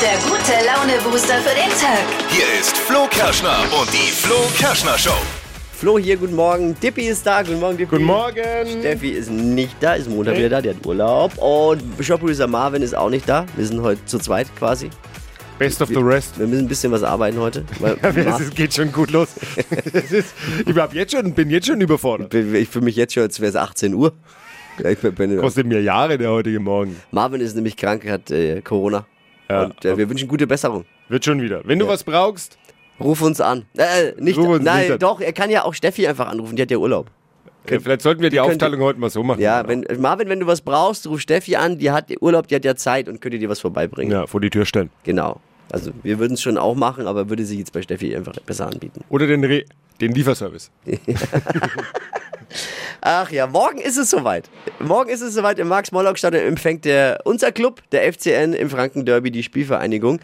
der gute Laune-Booster für den Tag. Hier ist Flo Kerschner und die Flo Kerschner Show. Flo hier, guten Morgen. Dippi ist da. Guten Morgen, Dippi. Guten Morgen. Steffi ist nicht da, ist Montag wieder da, die hat Urlaub. Und Shop-Producer Marvin ist auch nicht da. Wir sind heute zu zweit quasi. Best of the rest. Wir müssen ein bisschen was arbeiten heute. Weil Es geht schon gut los. Es ist, ich hab jetzt schon, bin jetzt schon überfordert. ich fühle mich jetzt schon, als wäre es 18 Uhr. Ja, ich bin, Kostet mir Jahre der heutige Morgen. Marvin ist nämlich krank, hat äh, Corona. Ja, Und äh, wir wünschen gute Besserung. Wird schon wieder. Wenn du was brauchst, Ruf uns an. Äh, nicht, Ruf uns nein, nicht an. doch, er kann ja auch Steffi einfach anrufen, die hat ja Urlaub. äh, vielleicht sollten wir die könnte- Aufteilung heute mal so machen. Ja, wenn, Marvin, wenn du was brauchst, ruf Steffi an, die hat Urlaub, die hat ja Zeit und könnte dir was vorbeibringen. Ja, vor die Tür stellen. Genau. Also wir würden es schon auch machen, aber würde sie jetzt bei Steffi einfach besser anbieten. Oder den, Re den Lieferservice. Ach ja, morgen ist es soweit. Morgen ist es soweit. Im Max-Morlock-Stadion empfängt der, unser Club, der FCN im Franken-Derby, die Spielvereinigung.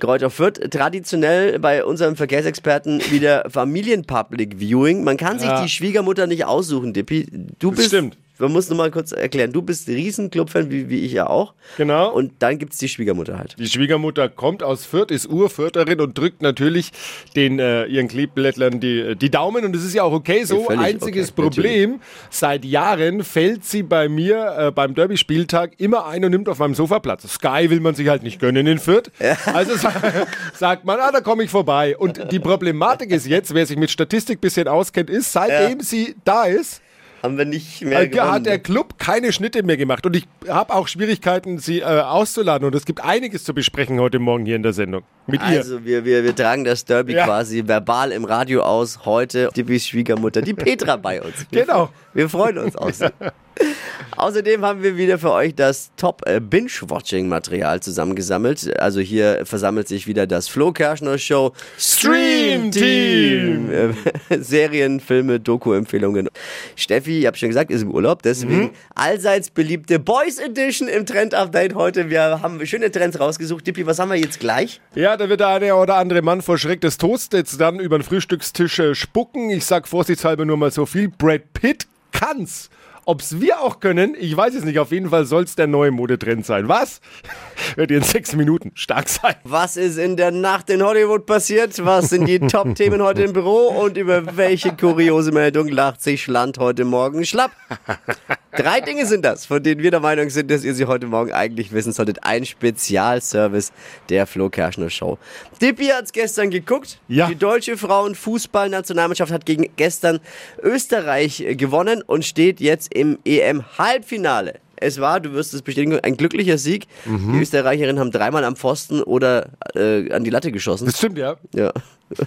Kräuter Fürth, traditionell bei unserem Verkehrsexperten wieder Familien-Public Viewing. Man kann sich Ja. die Schwiegermutter nicht aussuchen, Dippi. Du Das bist, stimmt. Man muss nur mal kurz erklären, du bist Riesen-Club-Fan, wie, wie ich ja auch. Genau. Und dann gibt's die Schwiegermutter halt. Die Schwiegermutter kommt aus Fürth, ist Urfürtherin und drückt natürlich den äh, ihren Kleeblättlern die, die Daumen. Und das ist ja auch okay so. völlig Einziges okay, Problem, seit Jahren fällt sie bei mir äh, beim Derby-Spieltag immer ein und nimmt auf meinem Sofa Platz. Sky will man sich halt nicht gönnen in Fürth. Also sa sagt man, ah, da komme ich vorbei. Und die Problematik ist jetzt, wer sich mit Statistik bisschen auskennt, ist, seitdem sie da ist, Haben wir nicht mehr äh, gewonnen. hat der Club keine Schnitte mehr gemacht. Und ich habe auch Schwierigkeiten, sie äh, auszuladen. Und es gibt einiges zu besprechen heute Morgen hier in der Sendung. Mit ihr. Also wir, wir, wir tragen das Derby Ja. quasi verbal im Radio aus. Heute Dippis Schwiegermutter, die Petra bei uns. Wir, Genau. Wir freuen uns aus. Außerdem haben wir wieder für euch das Top äh, Binge-Watching-Material zusammengesammelt. Also hier versammelt sich wieder das Flo Kerschner Show Stream Team. Äh, Serien, Filme, Doku-Empfehlungen. Steffi, ich habe schon gesagt, ist im Urlaub, deswegen Mhm. allseits beliebte Boys Edition im Trend-Update heute. Wir haben schöne Trends rausgesucht. Dippi, was haben wir jetzt gleich? Ja, da wird der eine oder andere Mann vor Schreck des Toasts jetzt dann über den Frühstückstisch äh, spucken. Ich sag vorsichtshalber nur mal so viel. Brad Pitt kann's. Ob's wir auch können, ich weiß es nicht. Auf jeden Fall soll's der neue Modetrend sein. Was? Wird in sechs Minuten stark sein. Was ist in der Nacht in Hollywood passiert? Was sind die Top-Themen heute im Büro? Und über welche kuriose Meldung lacht sich Schland heute Morgen schlapp? Drei Dinge sind das, von denen wir der Meinung sind, dass ihr sie heute Morgen eigentlich wissen solltet. Ein Spezialservice der Flo Kerschner Show. Dippi hat's gestern geguckt. Ja. Die deutsche Frauenfußballnationalmannschaft hat gegen gestern Österreich gewonnen und steht jetzt im EM-Halbfinale. Es war, du wirst es bestätigen, ein glücklicher Sieg. Mhm. Die Österreicherinnen haben dreimal am Pfosten oder äh, an die Latte geschossen. Das stimmt, ja. Ja.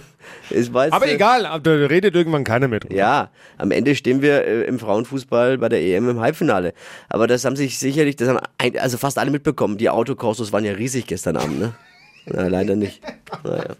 Es war jetzt, Aber äh, egal, da redet irgendwann keiner mehr drüber. Ja, am Ende stehen wir äh, im Frauenfußball bei der EM im Halbfinale. Aber das haben sich sicherlich, das haben ein, also fast alle mitbekommen. Die Autokorsos waren ja riesig gestern Abend, ne? Na, leider nicht. Naja.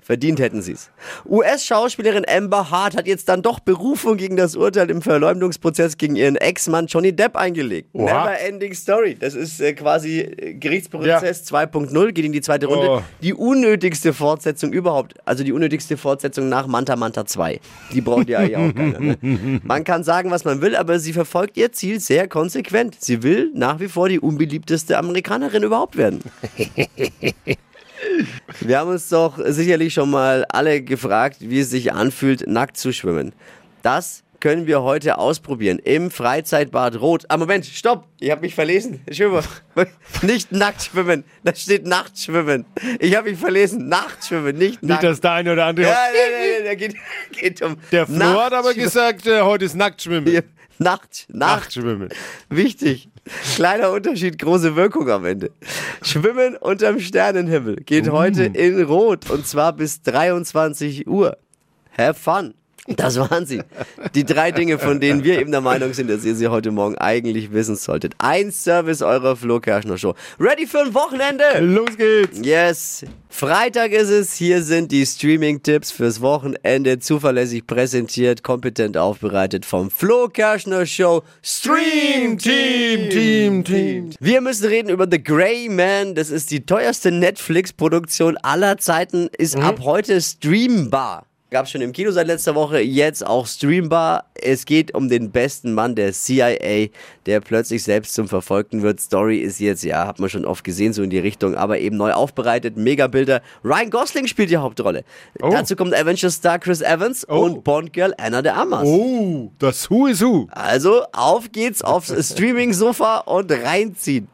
Verdient hätten sie's. US-Schauspielerin Amber Hart hat jetzt dann doch Berufung gegen das Urteil im Verleumdungsprozess gegen ihren Ex-Mann Johnny Depp eingelegt. Oha. Never ending story. Das ist äh, quasi äh, Gerichtsprozess 2.0, geht in die zweite Runde. Oh. Die unnötigste Fortsetzung überhaupt. Also die unnötigste Fortsetzung nach Manta Manta 2. Die braucht ja eigentlich auch keiner. Ne? Man kann sagen, was man will, aber sie verfolgt ihr Ziel sehr konsequent. Sie will nach wie vor die unbeliebteste Amerikanerin überhaupt werden. Wir haben uns doch sicherlich schon mal alle gefragt, wie es sich anfühlt, nackt zu schwimmen. Das können wir heute ausprobieren im Freizeitbad Rot. Ah, Moment, stopp, ich habe mich verlesen. Schwimmer. Nicht nackt schwimmen, da steht Nachtschwimmen. Ich habe mich verlesen, Nachtschwimmen, nicht Nicht, nackt. dass der eine oder andere. ja, nee, nee, da geht, geht um Der Flo hat aber gesagt, äh, heute ist Nacktschwimmen. Nacht, Nacht, Nachtschwimmen. Wichtig. Kleiner Unterschied, große Wirkung am Ende. Schwimmen unterm Sternenhimmel geht heute in Rot und zwar bis 23 Uhr. Have fun. Das waren sie. Die drei Dinge, von denen wir eben der Meinung sind, dass ihr sie heute Morgen eigentlich wissen solltet. Ein Service eurer Flo Kerschner Show. Ready für ein Wochenende? Los geht's. Yes. Freitag ist es. Hier sind die Streaming-Tipps fürs Wochenende. Zuverlässig präsentiert, kompetent aufbereitet vom Flo Kerschner Show Stream Team. Team, Team. Wir müssen reden über The Grey Man. Das ist die teuerste Netflix-Produktion aller Zeiten. Ist ab heute streambar. Gab's schon im Kino seit letzter Woche, jetzt auch streambar. Es geht um den besten Mann der CIA, der plötzlich selbst zum Verfolgten wird. Story ist jetzt, ja, hat man schon oft gesehen, so in die Richtung, aber eben neu aufbereitet. Megabilder. Ryan Gosling spielt die Hauptrolle. Oh. Dazu kommt Avengers-Star Chris Evans Oh. und Bond-Girl Anna de Armas. Oh, das Who is Who. Also auf geht's aufs Streaming-Sofa und reinziehen.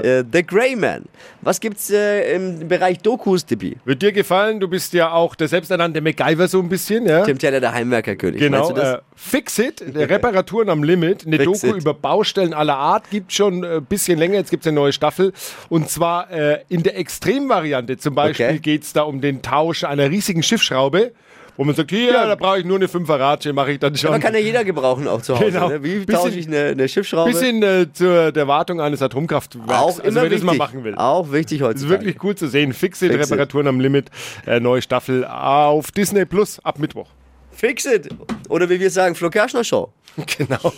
Äh, The Grey Man. Was gibt's äh, im Bereich Dokus, Tippi? Wird dir gefallen? Du bist ja auch der selbsternannte MacGyver so ein bisschen, ja? Tim Taylor, der Heimwerkerkönig. Genau, Meinst du das? äh, Fixit, Reparaturen am Limit, eine Fix Doku it. über Baustellen aller Art, gibt schon ein bisschen länger, jetzt gibt es eine neue Staffel und zwar äh, in der Extremvariante, zum Beispiel Okay. geht es da um den Tausch einer riesigen Schiffsschraube, wo man sagt, hier, da brauche ich nur eine 5er Ratsche, mache ich dann schon. Aber kann ja jeder gebrauchen auch zu Hause. Genau. Ne? Wie tausche ich eine, eine Schiffsschraube? Bisschen äh, zur der Wartung eines Atomkraftwerks, auch also immer wer das wichtig. mal machen will. Auch wichtig Das ist wirklich cool zu sehen. Fixit, Fixit. Reparaturen am Limit, äh, neue Staffel auf Disney Plus ab Mittwoch. Fix it. Oder wie wir sagen, Flo Kerschner Show. Genau.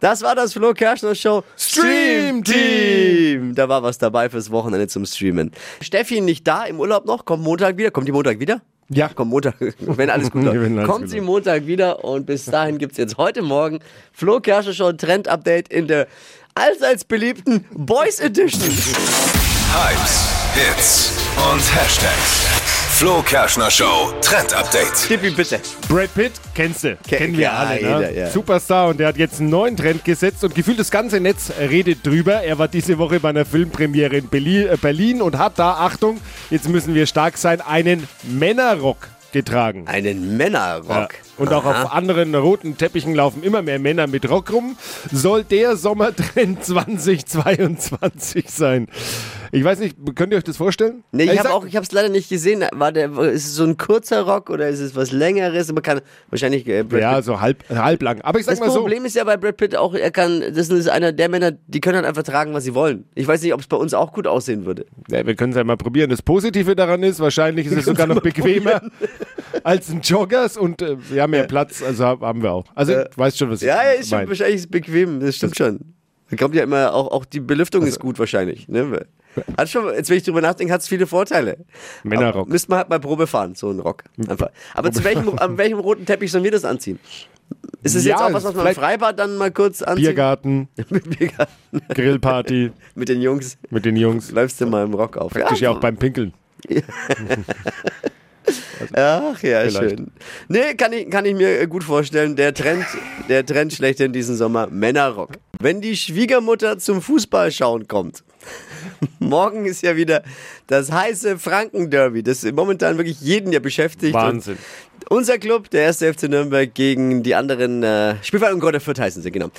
Das war das Flo Kerschner Show Stream Team. Da war was dabei fürs Wochenende zum Streamen. Steffi nicht da im Urlaub noch, kommt Montag wieder. Kommt die Montag wieder? Ja. Kommt Montag, wenn alles gut läuft. Alles Kommt gut sie. Montag wieder und bis dahin gibt es jetzt heute Morgen Flo Kerschner Show Trend Update in der allseits beliebten Boys Edition. Hypes, Hits und Hashtags. Flo Kerschner Show Trend Update. Tippi, bitte. Brad Pitt, kennst du, kennen wir ja, alle, ne? jeder, ja. Superstar und der hat jetzt einen neuen Trend gesetzt und gefühlt das ganze Netz redet drüber. Er war diese Woche bei einer Filmpremiere in Berlin, äh, Berlin und hat da, Achtung, jetzt müssen wir stark sein, einen Männerrock getragen. Einen Männerrock. Ja. Und auch auf anderen roten Teppichen laufen immer mehr Männer mit Rock rum. Soll der Sommertrend 2022 sein? Ich weiß nicht, könnt ihr euch das vorstellen? Nee, ich Ich habe es leider nicht gesehen. War der, ist es so ein kurzer Rock oder ist es was längeres? Man kann wahrscheinlich äh, Brad Ja, Pitt- so halb, halblang. Aber ich sag Das mal so. Problem ist ja bei Brad Pitt auch, er kann, das ist einer der Männer, die können halt einfach tragen, was sie wollen. Ich weiß nicht, ob es bei uns auch gut aussehen würde. Ja, wir können es ja mal probieren. Das Positive daran ist, wahrscheinlich ist es sogar noch bequemer als ein Joggers und äh, wir haben mehr Platz, also hab- haben wir auch. Also, du weißt schon, was Ja, ja, ist schon, mein. wahrscheinlich bequem, das stimmt schon. Da kommt ja immer, auch, auch die Belüftung Also ist gut wahrscheinlich. Ne? Hat schon, jetzt wenn ich drüber nachdenke, hat es viele Vorteile. Männerrock. Müsste man halt mal Probe fahren, so ein Rock. Einfach. Aber zu welchem, an welchem roten Teppich sollen wir das anziehen? Ist es Ja, jetzt auch was, was man im Freibad dann mal kurz anzieht? Biergarten, Biergarten. Grillparty Mit den Jungs mit den Jungs. läufst du mal im Rock auf. Praktisch ja auch beim Pinkeln. Ach ja, Vielleicht. schön. Nee, kann ich, kann ich mir gut vorstellen. Der Trend, der Trend schlechthin diesen Sommer, Männerrock. Wenn die Schwiegermutter zum Fußballschauen kommt. Morgen ist ja wieder das heiße Franken-Derby, das momentan wirklich jeden ja beschäftigt. Wahnsinn. Und unser Club, der erste FC Nürnberg gegen die anderen äh, Spielverein und Gott Fürth heißen sie, genau.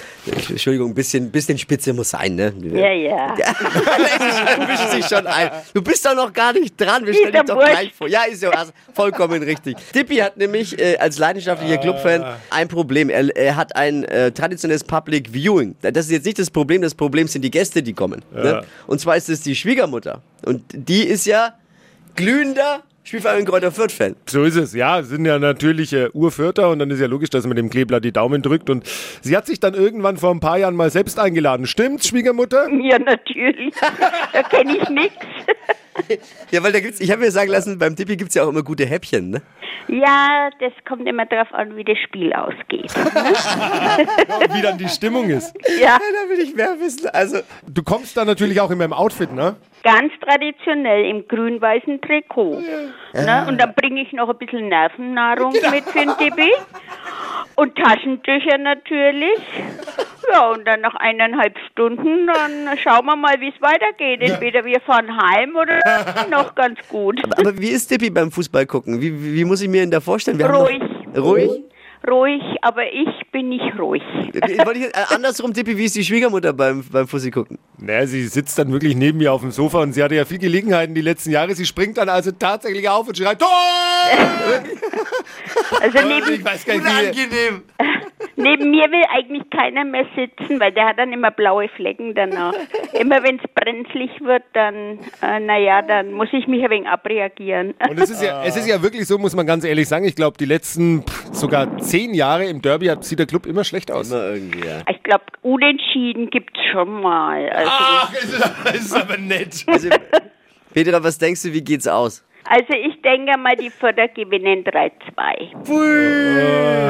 Entschuldigung, ein bisschen, bisschen Spitze muss sein, ne? Ja, ja. mischt sich schon ein. Du bist doch noch gar nicht dran. Wir stellen dich doch gleich vor. Ja, ist ja also vollkommen richtig. Tippi hat nämlich äh, als leidenschaftlicher Clubfan ein Problem. Er, er hat ein äh, traditionelles Public Viewing. Das ist jetzt nicht das Problem. Das Problem sind die Gäste, die kommen. Ne? Und zwar ist es die Schwiegermutter. Und die ist ja glühender Spielverein Kräuter Fürth-Fan. So ist es, ja. Es sind ja natürlich äh, Urvierter und dann ist ja logisch, dass man dem Kleeblatt die Daumen drückt. Und sie hat sich dann irgendwann vor ein paar Jahren mal selbst eingeladen. Stimmt's, Schwiegermutter? Ja, natürlich. Da kenne ich nichts. Ja, weil da gibt's, ich habe mir sagen lassen, beim Tippi gibt's ja auch immer gute Häppchen, ne? Ja, das kommt immer darauf an, wie das Spiel ausgeht. Wie dann die Stimmung ist. Ja, Da will ich mehr wissen. Also, Du kommst dann natürlich auch in meinem Outfit, ne? Ganz traditionell im grün-weißen Trikot. Ne? Und dann bringe ich noch ein bisschen Nervennahrung mit für den Tippi. Und Taschentücher natürlich. Ja, und dann nach eineinhalb Stunden, dann schauen wir mal, wie es weitergeht. Entweder wir fahren heim oder noch ganz gut. aber wie ist Tippi beim Fußball gucken? Wie, wie, wie muss ich mir ihn da vorstellen? Wir haben Ruhig. Noch, ruhig? Ruhig, aber ich bin nicht ruhig. Wollte ich, äh, andersrum, Tippi, wie ist die Schwiegermutter beim, beim Fussi gucken? Naja, sie sitzt dann wirklich neben mir auf dem Sofa und sie hatte ja viel Gelegenheiten die letzten Jahre. Sie springt dann also tatsächlich auf und schreit Tor! Also neben, Ich weiß gar nicht, wie, Unangenehm. neben mir will eigentlich keiner mehr sitzen, weil der hat dann immer blaue Flecken danach. Immer wenn es brenzlig wird, dann, äh, naja, dann muss ich mich ein wenig abreagieren. Und es ist, ja, es ist ja wirklich so, muss man ganz ehrlich sagen. Ich glaube, die letzten pff, sogar zehn Jahre im Derby hat, sieht der Club immer schlecht aus. Immer irgendwie, ja. Ich glaube, unentschieden gibt's schon mal. Also, Ach, es ist, es ist aber nett. Also, Petra, was denkst du, wie geht's aus? Also ich denke mal, die Förder gewinnen 3-2.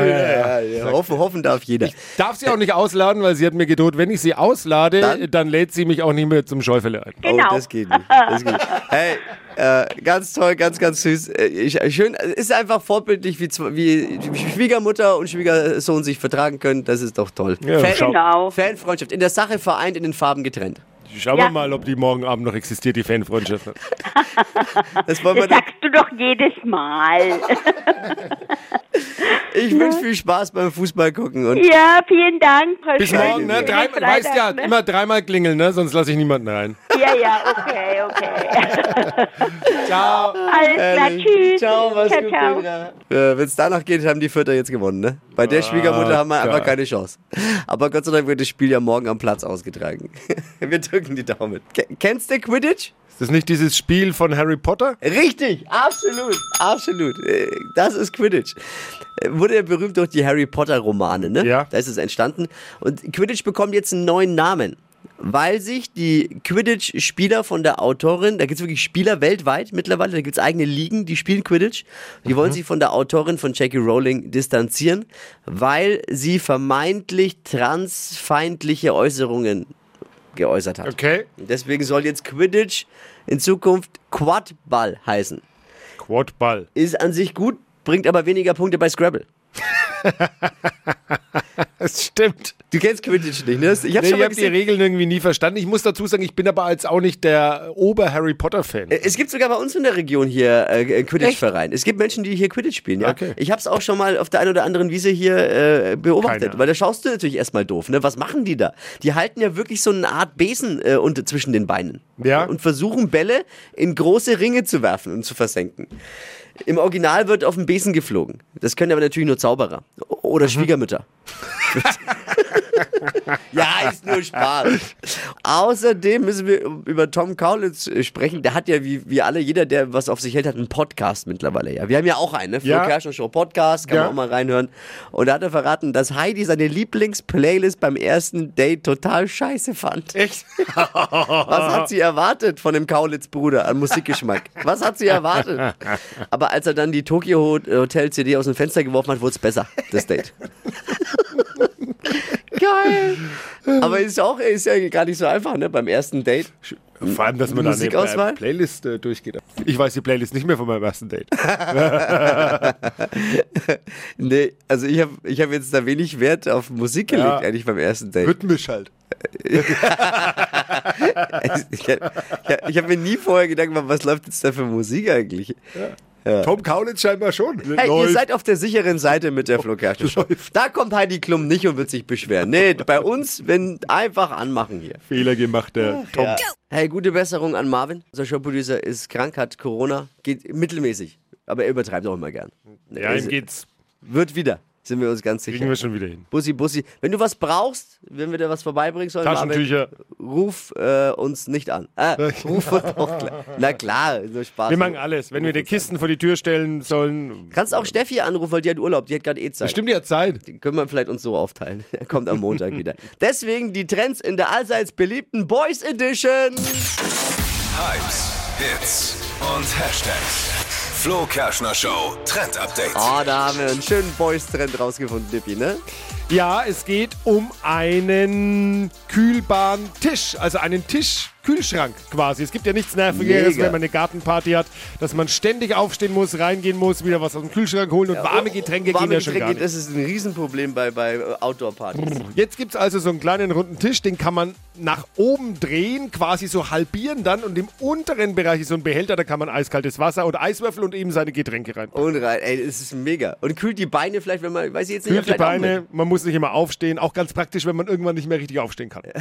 Ja, ja, hoffen, hoffen darf jeder. Darf sie auch nicht ausladen, weil sie hat mir gedroht, wenn ich sie auslade, Dann? dann, lädt sie mich auch nicht mehr zum Schäufele ein. Genau. Oh, das geht nicht. Das geht nicht. Hey, äh, ganz toll, ganz, ganz süß. Äh, Ich, schön, ist einfach vorbildlich, wie, wie Schwiegermutter und Schwiegersohn sich vertragen können. Das ist doch toll. Ja, Fan. Genau. Fanfreundschaft. In der Sache vereint, in den Farben getrennt. Schauen wir Ja. mal, ob die morgen Abend noch existiert, die Fanfreundschaft. Das wollen wir Das sagst du doch jedes Mal. Ich wünsche viel Spaß beim Fußball gucken und ja, vielen Dank. Frau Bis morgen, ne? Drei, weißt ja, Freitag, ne? immer dreimal klingeln, ne? Sonst lasse ich niemanden rein. Ja, ja, okay, okay. Ciao. Alles klar, tschüss. Ciao, was ciao, gut, ciao. Äh, Wenn es danach geht, haben die Vierter jetzt gewonnen, ne? Bei der Schwiegermutter haben wir einfach keine Chance. Aber Gott sei Dank wird das Spiel ja morgen am Platz ausgetragen. Wir drücken die Daumen. Ke- Kennst du Quidditch? Ist das nicht dieses Spiel von Harry Potter? Richtig, absolut, absolut. Äh, Das ist Quidditch. Äh, Wurde ja berühmt durch die Harry Potter Romane, ne? Ja. Da ist es entstanden. Und Quidditch bekommt jetzt einen neuen Namen. Weil sich die Quidditch-Spieler von der Autorin, da gibt es wirklich Spieler weltweit mittlerweile, da gibt es eigene Ligen, die spielen Quidditch. Die wollen sich von der Autorin von Jackie Rowling distanzieren, weil sie vermeintlich transfeindliche Äußerungen geäußert hat. Okay. Deswegen soll jetzt Quidditch in Zukunft Quadball heißen. Quadball. Ist an sich gut, bringt aber weniger Punkte bei Scrabble. Das stimmt. Du kennst Quidditch nicht, ne? Ich hab's Nee, habe die. Regeln irgendwie nie verstanden. Ich muss dazu sagen, ich bin aber jetzt auch nicht der Ober-Harry Potter-Fan. Es gibt sogar bei uns in der Region hier äh, Quidditch-Verein. Es gibt Menschen, die hier Quidditch spielen, ja. Okay. Ich hab's auch schon mal auf der einen oder anderen Wiese hier äh, beobachtet, Keine. weil da schaust du natürlich erstmal doof, ne? Was machen die da? Die halten ja wirklich so eine Art Besen äh, unter, zwischen den Beinen. Ja. Und versuchen Bälle in große Ringe zu werfen und zu versenken. Im Original wird auf den Besen geflogen. Das können aber natürlich nur Zauberer. Mhm. Oder Schwiegermütter. ja, ist nur Spaß. Außerdem müssen wir über Tom Kaulitz äh, sprechen. Der hat ja, wie, wie alle, jeder, der was auf sich hält, hat einen Podcast mittlerweile. Ja, wir haben ja auch einen, ne? Flo Ja. Kerschner Show Podcast, kann Ja. man auch mal reinhören. Und da hat er verraten, dass Heidi seine Lieblingsplaylist beim ersten Date total scheiße fand. Echt? Was hat sie erwartet von dem Kaulitz-Bruder an Musikgeschmack? Was hat sie erwartet? Aber als er dann die Tokyo Hotel CD aus dem Fenster geworfen hat, wurde es besser, das Date. Geil. Aber ist auch ist ja gar nicht so einfach, ne? Beim ersten Date. Vor allem, dass man da eine Playlist äh, durchgeht. Ich weiß die Playlist nicht mehr von meinem ersten Date. Nee, also ich habe ich hab jetzt da wenig Wert auf Musik gelegt, Ja. eigentlich beim ersten Date. Rhythmisch halt. Ich, habe mir nie vorher Gedanken gemacht, was läuft jetzt da für Musik eigentlich? Tom Kaulitz scheinbar schon. Hey, ihr seid auf der sicheren Seite mit der Flo Kerschner Show. Da kommt Heidi Klum nicht und wird sich beschweren. Nee, bei uns, wenn einfach anmachen hier. Fehler gemacht, der Tom. Ja. Hey, gute Besserung an Marvin. Unser Showproducer ist krank, hat Corona, geht mittelmäßig. Aber er übertreibt auch immer gern. Ja, Also, ihm geht's. Wird wieder, sind wir uns ganz Kriegen sicher. wir schon wieder hin. Bussi, Bussi. Wenn du was brauchst, wenn wir dir was vorbeibringen sollen, Marvin, Taschentücher. ruf äh, uns nicht an. Ah, ruf uns auch klar. Na klar, nur Spaß. Wir machen alles. Wenn wir die Kisten vor die Tür stellen sollen. Kannst auch Steffi anrufen, weil die hat Urlaub, die hat gerade eh Zeit. Stimmt ja Zeit. Den können wir vielleicht uns so aufteilen. Er kommt am Montag wieder. Deswegen die Trends in der allseits beliebten Boys Edition. Hypes, Hits und Hashtags. Flo Kerschner Show Trend Update. Oh, da haben wir einen schönen Boys-Trend rausgefunden, Dippi, ne? Ja, es geht um einen kühlbaren Tisch. Also einen Tisch-Kühlschrank quasi. Es gibt ja nichts Nervigeres, Mega. wenn man eine Gartenparty hat, dass man ständig aufstehen muss, reingehen muss, wieder was aus dem Kühlschrank holen und warme Getränke Warme gehen ja schon gar Getränke, nicht. das ist ein Riesenproblem bei, bei äh, Outdoor-Partys. Jetzt gibt es also so einen kleinen runden Tisch, den kann man nach oben drehen, quasi so halbieren dann und im unteren Bereich ist so ein Behälter, da kann man eiskaltes Wasser und Eiswürfel und eben seine Getränke rein. Und rein, ey, es ist mega. Und kühlt die Beine vielleicht, wenn man, weiß ich jetzt nicht, Kühlt die Beine, man muss nicht immer aufstehen. Auch ganz praktisch, wenn man irgendwann nicht mehr richtig aufstehen kann.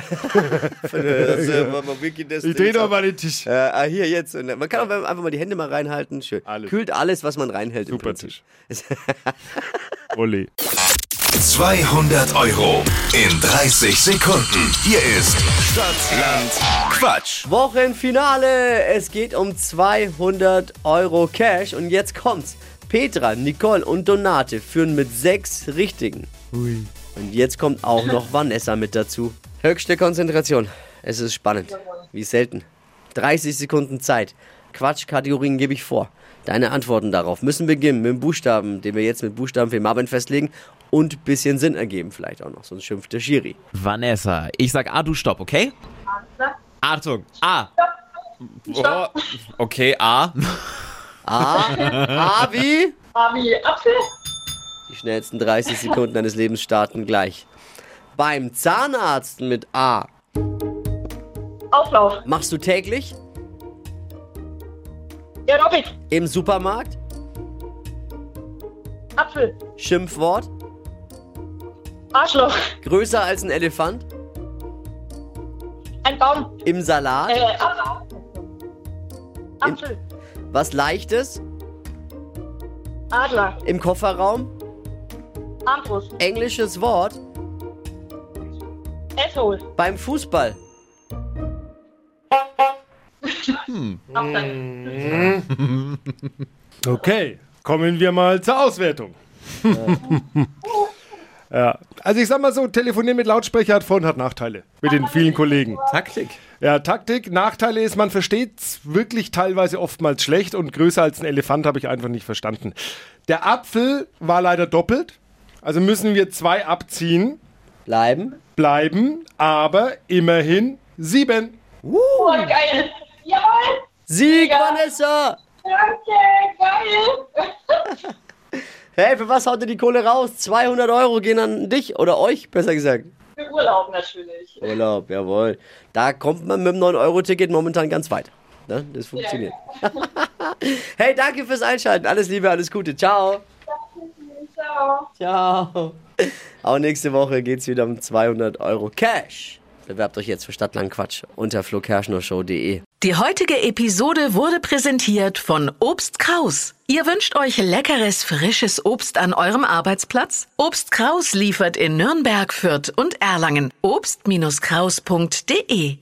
Das, äh, man- man wirklich das Ich drehe Ding doch mal den Tisch. Äh, ah, hier jetzt. Und Man kann auch einfach mal die Hände mal reinhalten. Schön. Alles. Kühlt alles, was man reinhält. im Super. Tisch. Olli. 200 Euro in 30 Sekunden. Hier ist Stadtland Quatsch. Wochenfinale. Es geht um 200 Euro Cash. Und jetzt kommt's. Petra, Nicole und Donate führen mit sechs Richtigen. Und jetzt kommt auch noch Vanessa mit dazu. Höchste Konzentration. Es ist spannend. Wie selten. 30 Sekunden Zeit. Quatschkategorien gebe ich vor. Deine Antworten darauf müssen beginnen mit dem Buchstaben, den wir jetzt mit Buchstaben für Marvin festlegen und bisschen Sinn ergeben vielleicht auch noch, sonst schimpft der Schiri. Vanessa, ich sag A, du stopp, okay? Achtung, A. Oh, okay, A. A, A wie? Mami, Apfel. Die schnellsten 30 Sekunden deines Lebens starten gleich. Beim Zahnarzt mit A. Auflauf. Machst du täglich? Aerobic. Im Supermarkt? Apfel. Schimpfwort? Arschloch. Größer als ein Elefant? Ein Baum. Im Salat? Äh, Apfel. Apfel. Was Leichtes? Adler. Im Kofferraum? Armbrust. Englisches Wort? Asshole. Beim Fußball? Auch danke. Okay, kommen wir mal zur Auswertung. ja, also ich sag mal so, telefonieren mit Lautsprecher hat Vor- und hat Nachteile mit den vielen Kollegen. Taktik. Ja, Taktik, Nachteile ist, man versteht wirklich teilweise oftmals schlecht und größer als ein Elefant habe ich einfach nicht verstanden. Der Apfel war leider doppelt, also müssen wir zwei abziehen, Bleiben? bleiben, aber immerhin sieben. Oh, geil. Jawohl. Sieg, Ja. Vanessa! Danke. Geil. Hey, für was haut ihr die Kohle raus? 200 Euro gehen an dich oder euch, besser gesagt. Für Urlaub natürlich. Urlaub, jawohl. Da kommt man mit dem 9-Euro-Ticket momentan ganz weit. Ne? Das funktioniert. hey, danke fürs Einschalten. Alles Liebe, alles Gute. Ciao. Ciao. Ciao. Auch nächste Woche geht's wieder um 200 Euro Cash. Bewerbt euch jetzt für Stadtlang Quatsch unter flokerschnershow.de. Die heutige Episode wurde präsentiert von Obst Kraus. Ihr wünscht euch leckeres, frisches Obst an eurem Arbeitsplatz? Obst Kraus liefert in Nürnberg, Fürth und Erlangen. Obst-Kraus.de